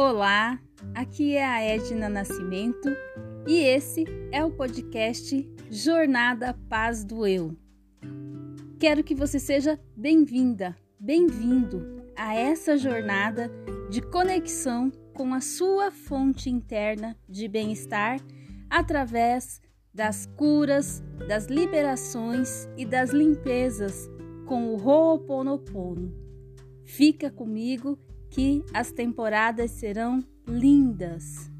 Olá, aqui é a Edna Nascimento e esse é o podcast Jornada Paz do Eu. Quero que você seja bem-vinda, bem-vindo a essa jornada de conexão com a sua fonte interna de bem-estar através das curas, das liberações e das limpezas com o Ho'oponopono. Fica comigo que as temporadas serão lindas.